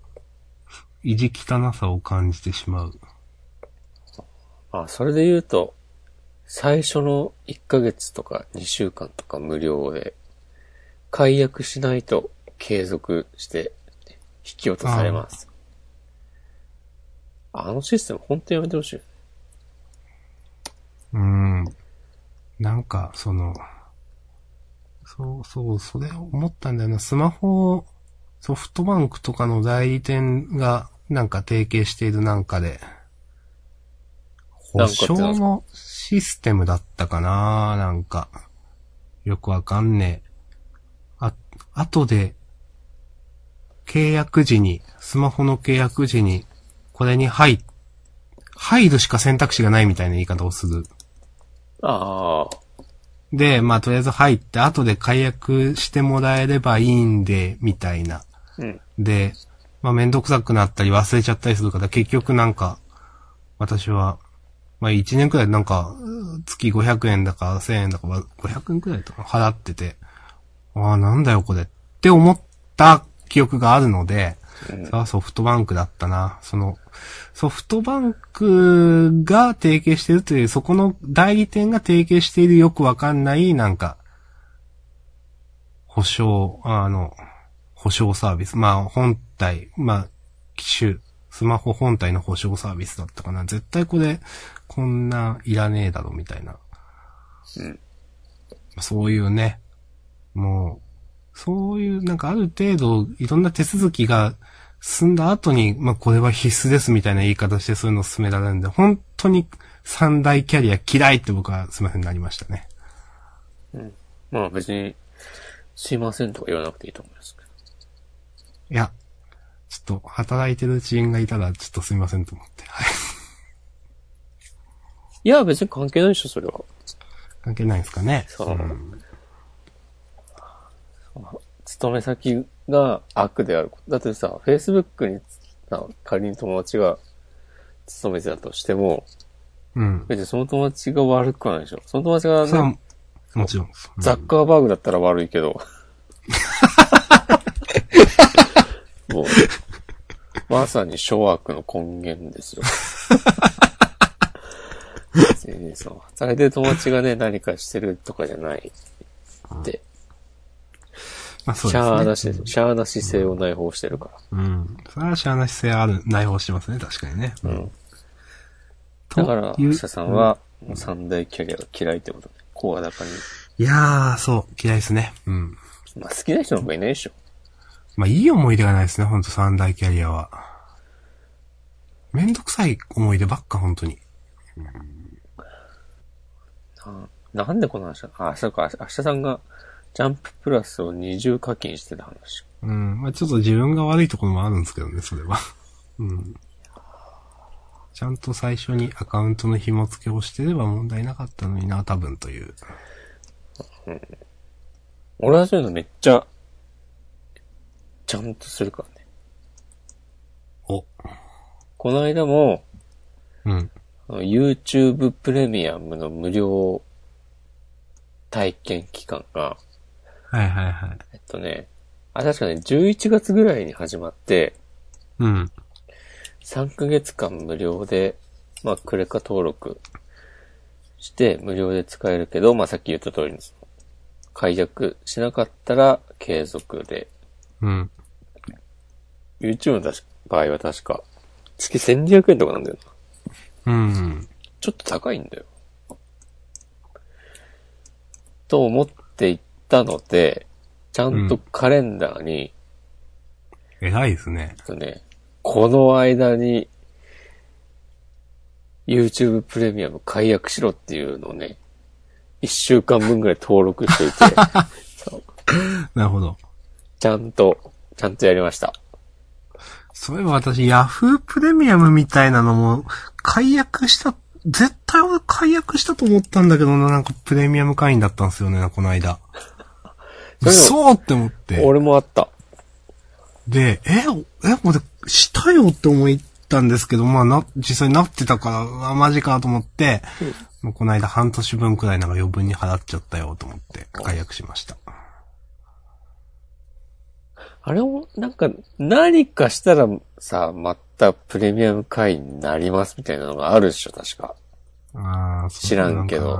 意地汚さを感じてしまう。あ、それで言うと、最初の1ヶ月とか2週間とか無料で、解約しないと継続して引き落とされます。あのシステム本当にやめてほしい。うん。なんか、その、そうそう、それを思ったんだよな。スマホ、ソフトバンクとかの代理店が、なんか提携しているなんかで、保証のシステムだったかななんか、よくわかんねえ。あ、後で、契約時に、スマホの契約時に、これに入、入るしか選択肢がないみたいな言い方をする。ああ。で、まあ、とりあえず入って、後で解約してもらえればいいんで、みたいな。うん。で、まあ、めんどくさくなったり忘れちゃったりするから、結局なんか、私は、まあ、1年くらいなんか、月500円だか1000円だか、500円くらいとか払ってて、ああ、なんだよこれって思った記憶があるので、うんそれはソフトバンクだったな。その、ソフトバンクが提携してるという、そこの代理店が提携しているよくわかんない、なんか、保証、あの、保証サービス。まあ、本体、まあ、機種、スマホ本体の保証サービスだったかな。絶対これ、こんないらねえだろ、みたいな。うん。そういうね、もう、そういう、なんかある程度、いろんな手続きが済んだ後に、まあこれは必須ですみたいな言い方してそういうのを進められるんで、本当に三大キャリア嫌いって僕はすみませんなりましたね。まあ別に、すいませんとか言わなくていいと思います。いや、ちょっと働いてる知人がいたらちょっとすみませんと思って。はい。いや、別に関係ないでしょ、それは。関係ないですかね？そうん勤め先が悪であること。だってさ、Facebook にな仮に友達が勤めてたとしても、うん。別にその友達が悪くはないでしょ。その友達が、ね、もちろん。うんザッカーバーグだったら悪いけど。もう、まさに諸悪の根源ですよ。別にその働いてる友達がね、何かしてるとかじゃないって、まあそうシですね。ャーなし、シャーな姿勢を内包してるから。うん。それはしゃあな姿勢ある、内包してますね、確かにね。うん。とだから、いう橋田さんは、もう三大キャリアが嫌いってことで、声高に。いやー、そう、嫌いですね。うん。まあ好きな人なんかいないでしょ。まあ、いい思い出がないですね、ほんと三大キャリアは。めんどくさい思い出ばっか、本当に。ななんでこの話だ？あ、そうか、明日さんが、ジャンププラスを二重課金してた話。うん。まあ、ちょっと自分が悪いところもあるんですけどね、それは。うん。ちゃんと最初にアカウントの紐付けをしてれば問題なかったのにな、多分という。俺はそういうのめっちゃ、ちゃんとするからね。お。この間も、うん。あの YouTube プレミアムの無料体験期間が、はいはいはい。えっとね、あ、確かに11月ぐらいに始まって、うん。3ヶ月間無料で、まあ、クレカ登録して無料で使えるけど、まあ、さっき言った通りに、解約しなかったら継続で、うん。YouTube の場合は確か、月1200円とかなんだよな。うん。ちょっと高いんだよ。と思って行ったので、ちゃんとカレンダーに、偉いですね。とね、この間に、YouTube プレミアム解約しろっていうのをね、一週間分ぐらい登録していて、*laughs* なるほど。ちゃんと、ちゃんとやりました。そういえば私、ヤフープレミアムみたいなのも、解約した、絶対俺解約したと思ったんだけどな、なんかプレミアム会員だったんですよね、この間。それで嘘って思って。俺もあった。で、え、え、俺、したよって思ったんですけど、まあな、実際なってたから、あ、マジかと思って、もうこの間半年分くらいなんか余分に払っちゃったよと思って、解約しました。あれも、なんか、何かしたらさ、またプレミアム会員になりますみたいなのがあるでしょ、確か。あー知らんけど。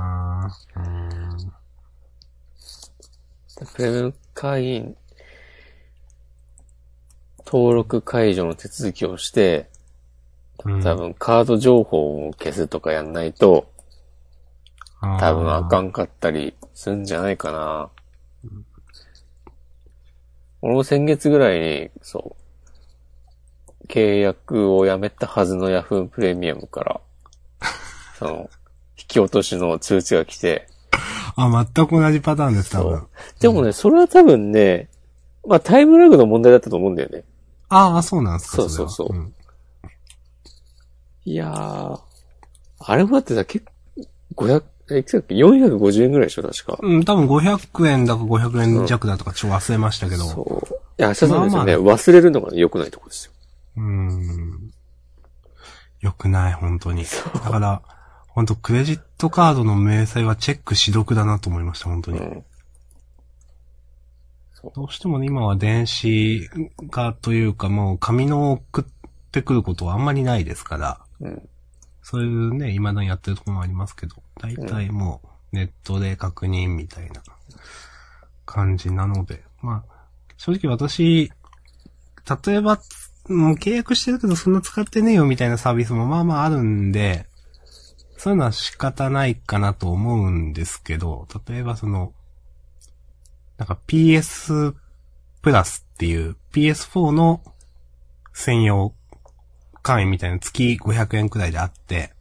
プレミアム会員、登録解除の手続きをして、うん。多分カード情報を消すとかやんないと、多分あかんかったりすんじゃないかな。俺も先月ぐらいに、そう、契約をやめたはずの Yahoo プレミアムから、*laughs* その、引き落としの通知が来て、あ、全く同じパターンです、多分。でもね、それは多分ね、まあタイムラグの問題だったと思うんだよね。ああ、そうなんですか。そうそうそうれはんいやー、あれもだってさ、結構、500、え、いくつだっけ ?450 円ぐらいでしょ、確か。うん、多分500円だか500円弱だとかちょっと忘れましたけど。そう。いや、そうなんですよね。まあ忘れるのが良くないとこですよ。うーん。よくない、本当に。だから、本当クレジットカードの明細はチェックし読だなと思いました、本当に。うん。どうしてもね、今は電子化というか、もう紙の送ってくることはあんまりないですから、うん。そういうね、未だにやってるとこもありますけど、大体もうネットで確認みたいな感じなので、まあ、正直私、例えば、もう契約してるけどそんな使ってねえよみたいなサービスもまあまああるんで、そういうのは仕方ないかなと思うんですけど、例えばその、なんか PS プラスっていう PS4 の専用会員みたいな月500円くらいであって、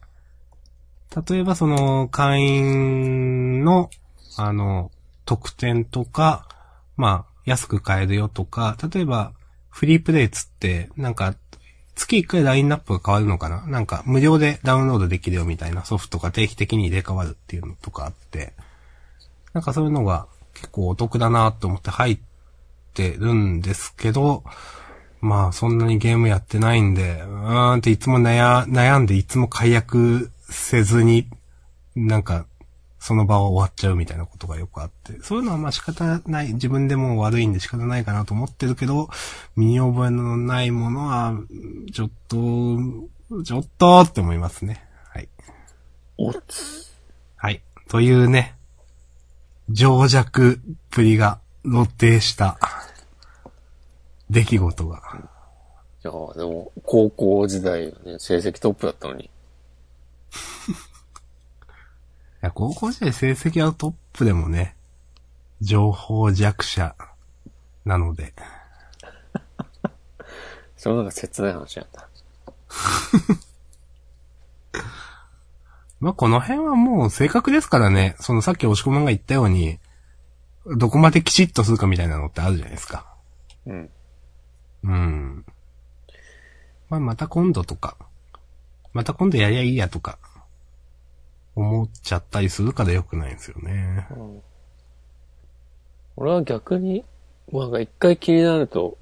例えばその会員の、あの、特典とか、まあ、安く買えるよとか、例えば、フリープレイつって、なんか、月1回ラインナップが変わるのかな？なんか、無料でダウンロードできるよみたいなソフトが定期的に入れ替わるっていうのとかあって、なんかそういうのが結構お得だなと思って入ってるんですけど、まあそんなにゲームやってないんで、うーんっていつも悩悩んでいつも解約せずに、なんか、その場は終わっちゃうみたいなことがよくあって、そういうのはまあ仕方ない、自分でも悪いんで仕方ないかなと思ってるけど、身に覚えのないものは、ちょっと、ちょっとって思いますね。はい。おつ。はい。というね、情弱っぷりが露呈した出来事が。いや、でも、高校時代のね、成績トップだったのに。*laughs* いや、高校時代成績はトップでもね、情報弱者なので。*laughs* それなんか切ない話なんだ。*laughs* まあ、この辺はもう正確ですからね。そのさっき押し込まんが言ったように、どこまできちっとするかみたいなのってあるじゃないですか。うん。うん。まあ、また今度とか、また今度やりゃいいやとか、思っちゃったりするから良くないんですよね。俺は逆に、なんか一回気になると、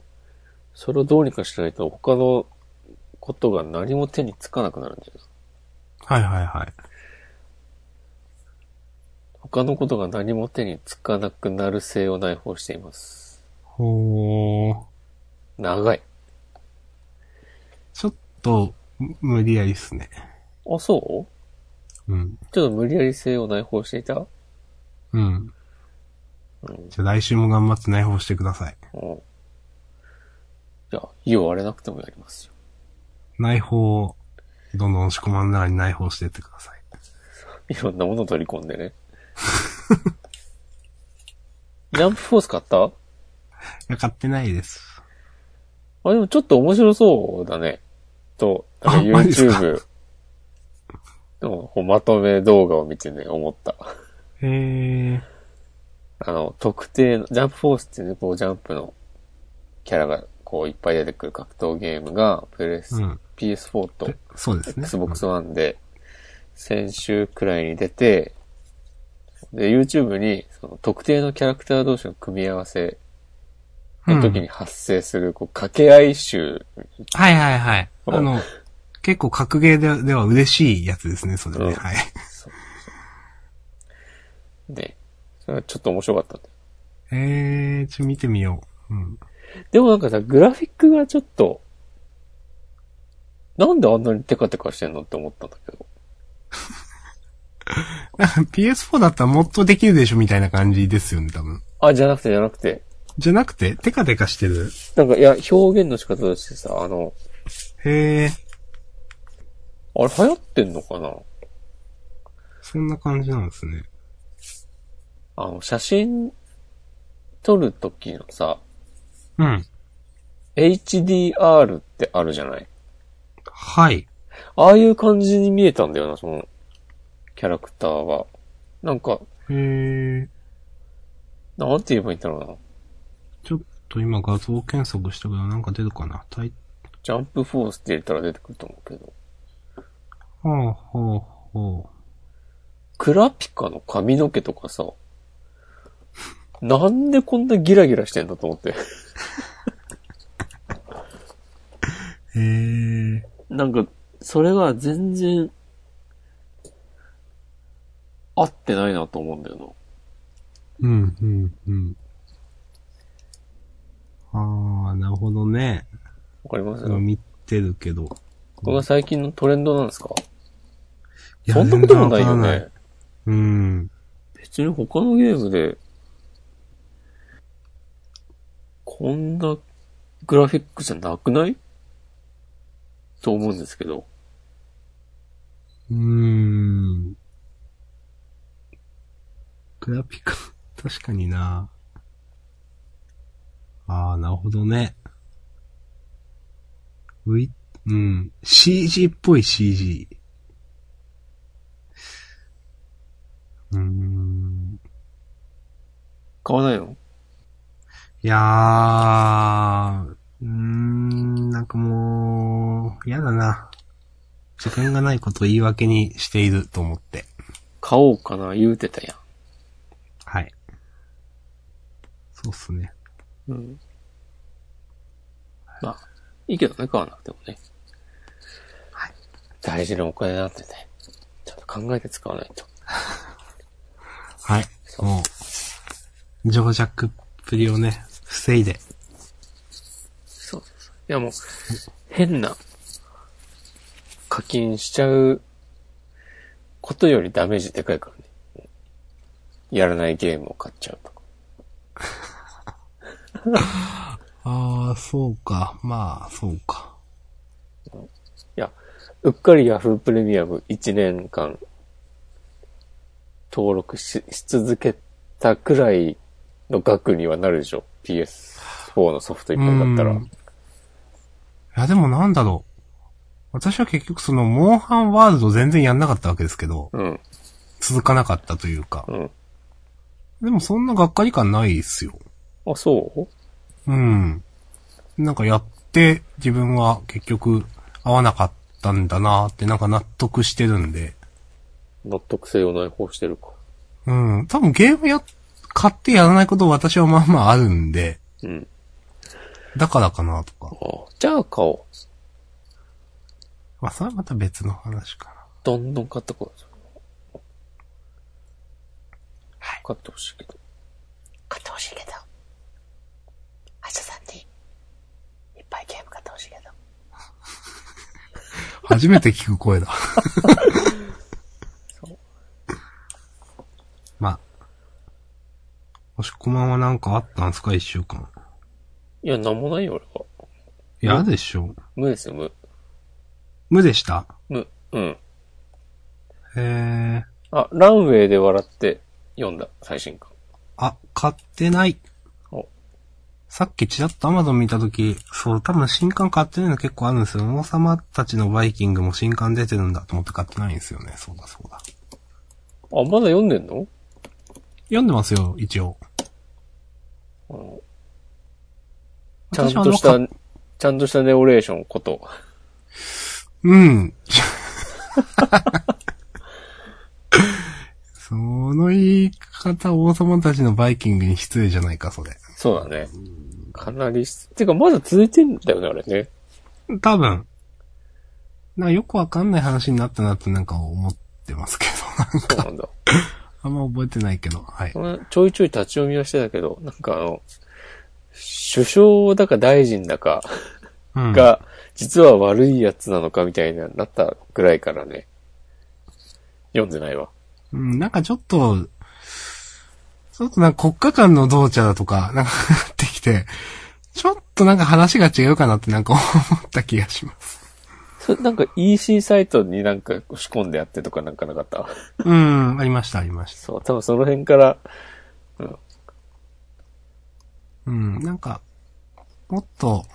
それをどうにかしないと他のことが何も手につかなくなるんだよな。はいはいはい。他のことが何も手につかなくなる性を内包しています。ほー。長い。ちょっと、む無理やりっすね。あ、そう？うん。ちょっと無理やり性を内包していた？うん。うん。じゃあ来週も頑張って内包してください。うん。じゃあ、火を割れなくてもやりますよ。内包を、どんどん押し込まん中に内包してってください。いろんなもの取り込んでね。ジャンプフォース買った？いや、買ってないです。あ、でもちょっと面白そうだね。と、YouTube のまとめ動画を見てね、思った。へー。あの、特定の、ジャンプフォースっていうね、こうジャンプのキャラがこういっぱい出てくる格闘ゲームが、プレス、うん PS4 とそうですね。Xbox One で、先週くらいに出て、で、YouTube に、その特定のキャラクター同士の組み合わせの時に発生する、こう、掛け合い集。はいはいはい。うんあの、結構格ゲーででは嬉しいやつですね、それね。うんはい。で、それはちょっと面白かった。えー、ちょ、見てみよう。うん。でもなんかさ、グラフィックがちょっと、なんであんなにテカテカしてんのって思ったんだけど。*laughs* PS4 だったらもっとできるでしょみたいな感じですよね、多分。あ、じゃなくてじゃなくて。じゃなくて、テカテカしてるなんか、いや、表現の仕方としてさ、あの、へー。あれ流行ってんのかな？そんな感じなんですね。あの、写真撮るときのさ、うん。HDR ってあるじゃない？はい。ああいう感じに見えたんだよな、その、キャラクターは。なんか、へー。なんて言えばいいんだろうな。ちょっと今画像検索したけどなんか出るかな？タイジャンプフォースって入れたら出てくると思うけど。ほうほうほクラピカの髪の毛とかさ、*laughs* なんでこんなギラギラしてんだと思って。う。*laughs* へー。なんか、それが全然、合ってないなと思うんだよな。うん、うん、うん。あー、なるほどね。わかります今見てるけど。これが最近のトレンドなんですか？いやそんなこともないよね。うん。別に他のゲームで、こんなグラフィックじゃなくない？と思うんですけど。うーん。グラピカ、確かにな。ああ、なるほどね。うい、うん。CG っぽい CG。うーん。買わないの？いやー、うーん、なんかもう、嫌だな。時間がないことを言い訳にしていると思って。買おうかな言うてたやはい。そうっすね。ん。うん。まあ、いいけどね、買わなくてもね。はい。大事なお金なんてね、ちゃんと考えて使わないと。*laughs* はい。もう、情弱っぷりをね、防いで。そうそうそう。いやもう、変な課金しちゃうことよりダメージでかいからね。やらないゲームを買っちゃうとか。*laughs* *laughs* ああ、そうか。まあ、そうか。いや、うっかり Yahoo プレミアム1年間登録しし続けたくらいの額にはなるでしょ ?PS4 のソフト一本だったらう。んいや、でもなんだろう。私は結局その、モンハンワールド全然やんなかったわけですけど、うん。続かなかったというか。うん。でもそんながっかり感ないっすよ。あ、そう？うん。なんかやって自分は結局合わなかったんだなってなんか納得してるんで。納得性を内包してるか。うん。多分ゲームや、買ってやらないこと私はまあまああるんで、うん。だからかなとか。あじゃあ買おう。まあそれはまた別の話かな。どんどん買ってこい。はい。買ってほしいけど。買ってほしいけど。あいささんに、いっぱいゲーム買ってほしいけど。*laughs* 初めて聞く声だ *laughs* まあ。もしこまんはなんかあったんすか？一週間。いや、なんもないよ、俺は。嫌でしょ。無ですよ、無。無でした？無、うん。へえー、あ、ランウェイで笑って読んだ、最新刊。あ、買ってない。おさっきちらっと Amazon 見たとき、そう、多分新刊買ってないの結構あるんですよ。王様たちのバイキングも新刊出てるんだと思って買ってないんですよね。そうだそうだ。あ、まだ読んでんの？読んでますよ、一応。あのちゃんとした、ちゃんとしたネオレーションこと。うん。*laughs* その言い方、王様たちのバイキングに失礼じゃないか、それ。そうだね。かなりし、てかまだ続いてんだよね、あれね。多分。なんかよくわかんない話になったなってなんか思ってますけど、なんか、そうなんだ。*laughs* あんま覚えてないけど、はい。俺ちょいちょい立ち読みはしてたけど、なんかあの、首相だか大臣だかうん、が、実は悪いやつなのかみたいになったぐらいからね、読んでないわ。うん、なんかちょっと、ちょっとなんか国家間の同茶だとか、なんかてちょっとなんか話が違うかなってなんか思った気がします。それなんか EC サイトになんか仕込んでやってとかなんかなかった？うん、ありました、ありました。そう、多分その辺から、うん、なんか、もっと、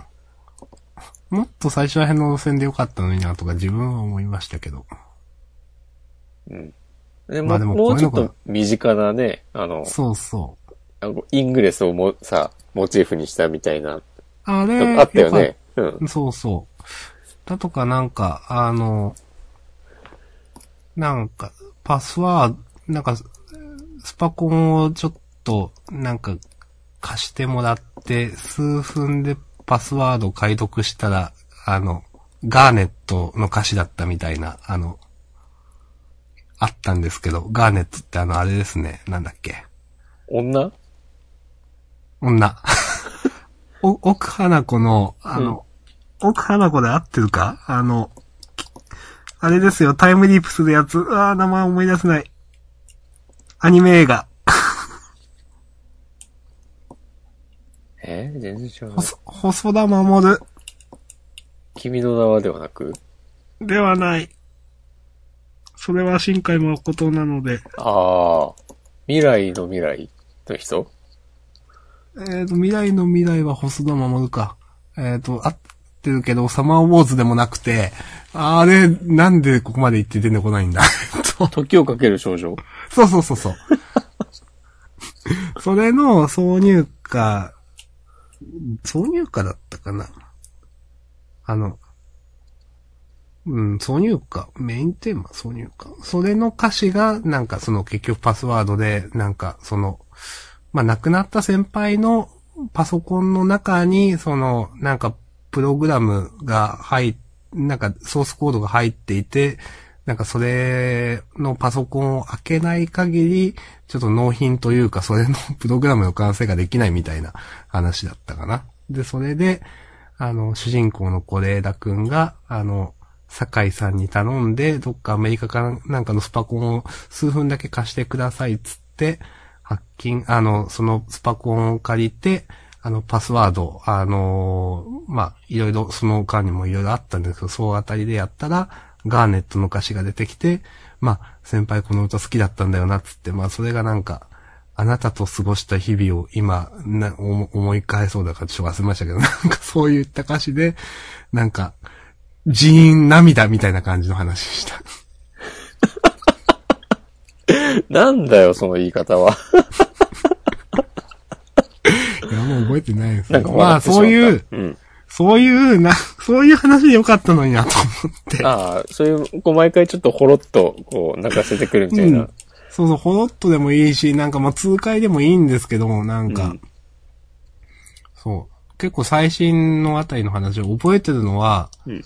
もっと最初ら辺の路線でよかったのになとか自分は思いましたけど。うん。でも、まあでももうちょっと身近なね、あの、そうそう。イングレスをもさ、モチーフにしたみたいな、あれ、あったよね。うん。かそうそう。だとかなんか、あの、なんか、パスワード、なんか、スパコンをちょっと、なんか、貸してもらって、数分でパスワード解読したら、あの、ガーネットの歌詞だったみたいな、あの、あったんですけど、ガーネットってあの、あれですね、なんだっけ。女？女。*laughs* お、奥花子の、あの、奥花子で合ってるか？あの、あれですよ、タイムリープするやつ。ああ、名前思い出せない。アニメ映画。え？ー全然違う細田守君の名はではなく？ではない。それは新海誠なので。ああ、未来の未来の人？えっ、ー、と、未来の未来は細田守か。えっ、ー、と、合ってるけど、サマーウォーズでもなくて、あれ、なんでここまで行って出てこないんだ？と *laughs* 時をかける少女そうそうそうそう。*laughs* それの挿入歌、挿入歌だったかな？あの、うん、挿入歌、メインテーマ挿入歌。それの歌詞が、なんかその結局パスワードで、なんかその、まあ、亡くなった先輩のパソコンの中に、その、なんか、プログラムが入っ、なんか、ソースコードが入っていて、なんかそれのパソコンを開けない限り、ちょっと納品というか、それのプログラムの完成ができないみたいな話だったかな。で、それで、あの、主人公の是枝くんが、あの、酒井さんに頼んで、どっかアメリカかなんかのスパコンを数分だけ貸してくださいっつって、ハッキング、あの、そのスパコンを借りて、あの、パスワード、あのーまあ、いろいろ、その間にもいろいろあったんですけど、そうあたりでやったら、ガーネットの歌詞が出てきて、まあ、先輩この歌好きだったんだよな、つって、まあ、それがなんか、あなたと過ごした日々を今、な、思い返そうだからちょっと忘れましたけど、なんかそういった歌詞で、なんか、ジーン涙みたいな感じの話した。*laughs* なんだよ、その言い方は。いや、もう覚えてないですなんかまあ、そういう、うん。そういう、な、そういう話でよかったのになと思って。ああ、そういう、こう毎回ちょっとほろっと、こう、泣かせてくるみたいな。うんそうそう、ほろっとでもいいし、なんかまあ痛快でもいいんですけど、なんか、うんそう。結構最新のあたりの話を覚えてるのは、うん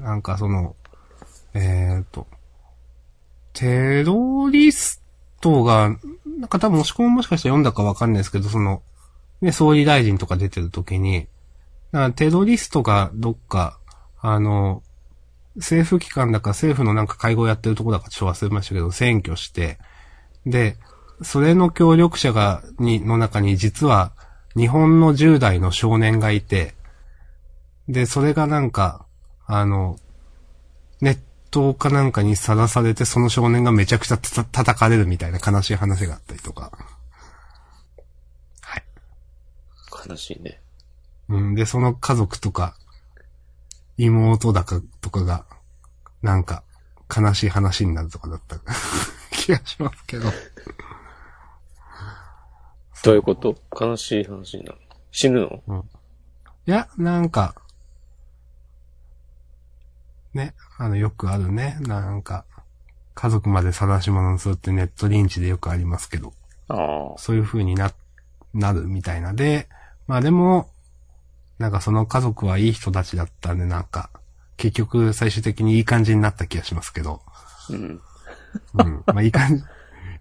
なんかその、えっ、と、テロリストが、なんか多分押し込みもしかしたら読んだかわかんないですけど、その、ね、総理大臣とか出てる時に、なんかテロリストがどっか、あの、政府機関だか政府のなんか会合やってるとこだかちょっと忘れましたけど、選挙して、で、それの協力者が、に、の中に実は日本の10代の少年がいて、で、それがなんか、あの、ネットかなんかにさらされて、その少年がめちゃくちゃた叩かれるみたいな悲しい話があったりとか。はい。悲しいね。うん、で、その家族とか、妹だかとかが、なんか、悲しい話になるとかだった *laughs* 気がしますけど。どういうこと？悲しい話になる。死ぬの？いや、なんか、ね、あの、よくあるね、なんか、家族まで晒し者にするってネットリンチでよくありますけど、ああ。そういう風にな、なるみたいなで、まあでも、なんかその家族はいい人たちだったんで、なんか、結局最終的にいい感じになった気がしますけど、うん。うん。まあいい感じ、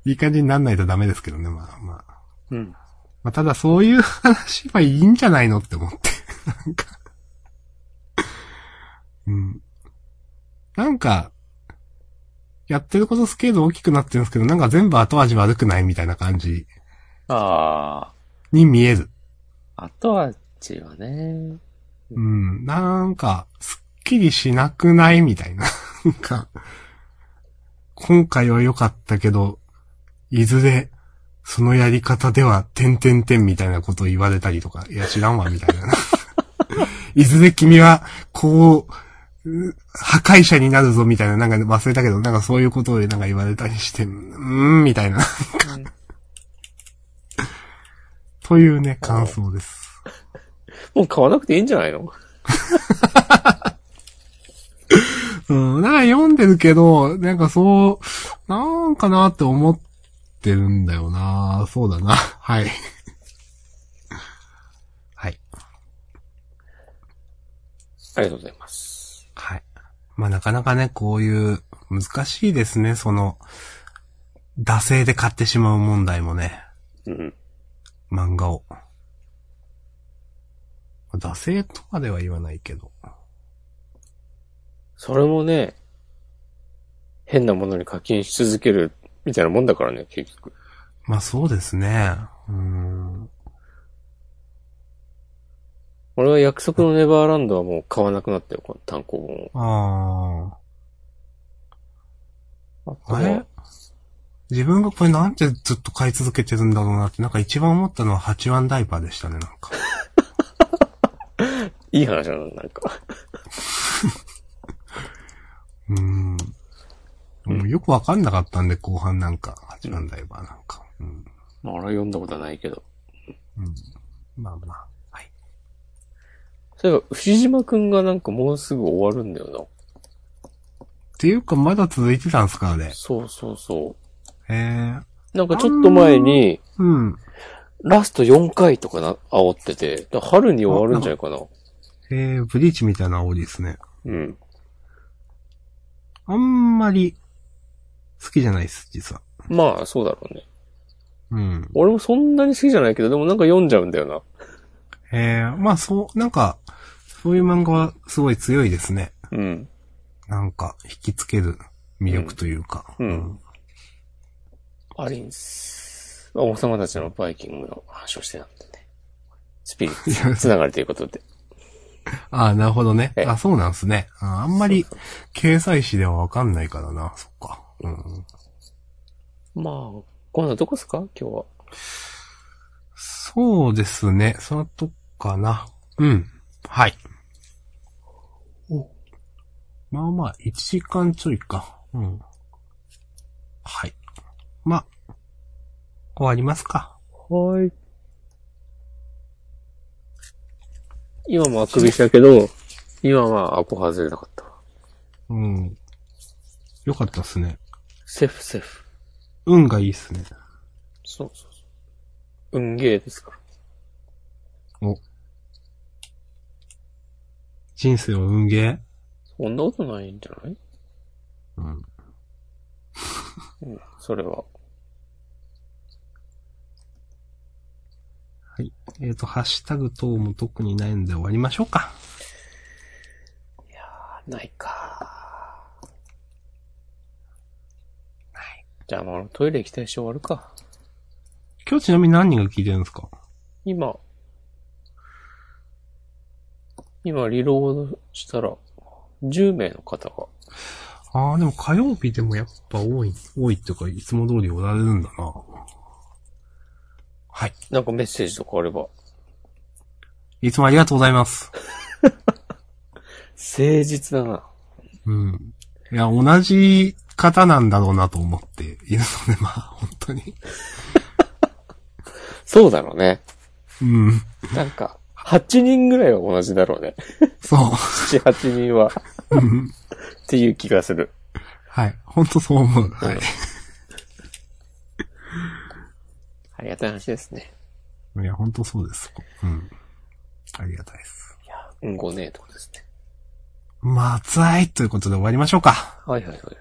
いい感じになんないとダメですけどね、まあまあ。うん。まあただそういう *laughs* 話はいいんじゃないのって思って。なんか。うん。なんか、やってることスケール大きくなってるんですけど、なんか全部後味悪くないみたいな感じあに見える。あ。後味はね。うん。なんか、すっきりしなくないみたいな。なんか、今回は良かったけど、いずれ、そのやり方では、てんてんてんみたいなことを言われたりとか、いや知らんわ、みたいな。*laughs* いずれ君は、こう、う破壊者になるぞ、みたいな、なんか忘れたけど、なんかそういうことをなんか言われたりして、うーん、みたいな。というね、感想です。もう買わなくていいんじゃないの？*laughs* うん、なんか読んでるけど、なんかそう、なんかなって思ってるんだよなそうだな。はい。はい。ありがとうございます。はい。まあなかなかね、こういう、難しいですね、その、惰性で買ってしまう問題もね、うん。漫画を。惰性とまでは言わないけど。それもね、変なものに課金し続けるみたいなもんだからね、結局。まあそうですね。うーん。俺は約束のネバーランドはもう買わなくなったよ、この単行本を。ああ。あれ？自分がこれなんでずっと買い続けてるんだろうなって、なんか一番思ったのは8番ダイパーでしたね、なんか。*laughs* いい話だな、なんか。*laughs* うーん。もうよくわかんなかったんで、後半なんか、8番ダイパーなんか。うん。まあ、俺は読んだことはないけど。うん。まあまあ。はい。そういえば、牛島くんがなんかもうすぐ終わるんだよっていうか、まだ続いてたんすか、あれな。。そうそうそへえ。う。なんかちょっと前に、うん。ラスト4回とかな、煽ってて、だから春に終わるんじゃないかな。へえ、ブリーチみたいな煽りですね。うん。あんまり、好きじゃないです、実は。まあ、そうだろうね。うん。俺もそんなに好きじゃないけど、でもなんか読んじゃうんだよな。へえ、まあそう、なんか、そういう漫画はすごい強いですね。うん。なんか、引きつける魅力というか。うんうんアリンス。王様たちのバイキングの話をしてたんでね。スピリッツ *laughs* つながりということで。ああ、なるほどねえ。あ、そうなんすね。ああんまり、掲載誌ではわかんないからな。そっか。うん。まあ、こんなとこっすか？今日は。そうですね。そのとこかな。うん。はい。お。まあまあ、1時間ちょいか。うん。はい。まあ、終わりますか。はい。今もあくびしたけど、今はアコ外れなかったわ。うん。よかったっすね。セフセフ。運がいいっすね。そうそうそう。運ゲーですから。お。人生は運ゲーそんなことないんじゃない？うん。*laughs* うんそれは。はい。えっ、ー、と、ハッシュタグ等も特にないんで終わりましょうか。いやー、ないかない。じゃあもうトイレ行きたいし終わるか。今日ちなみに何人が聞いてるんですか？今、今リロードしたら、10名の方が。ああ、でも火曜日でもやっぱ多い、多いっていうか、いつも通りおられるんだな。はい。なんかメッセージとかあれば。いつもありがとうございます。*laughs* 誠実だな。うん。いや、同じ方なんだろうなと思っているので、まあ、本当に。*laughs* そうだろうね。うん。なんか、8人ぐらいは同じだろうね。そう。7、8人は。うんっていう気がする。はい。本当そう思う。はい。ありがたい話ですね。いや、本当そうです。うん。ありがたいです。いや、うんごねえとこですね。まあ、いということで終わりましょうか。はいはいはいはい。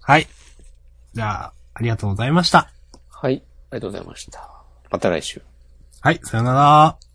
はい。じゃあ、ありがとうございました。はい、ありがとうございました。また来週。はい、さよなら。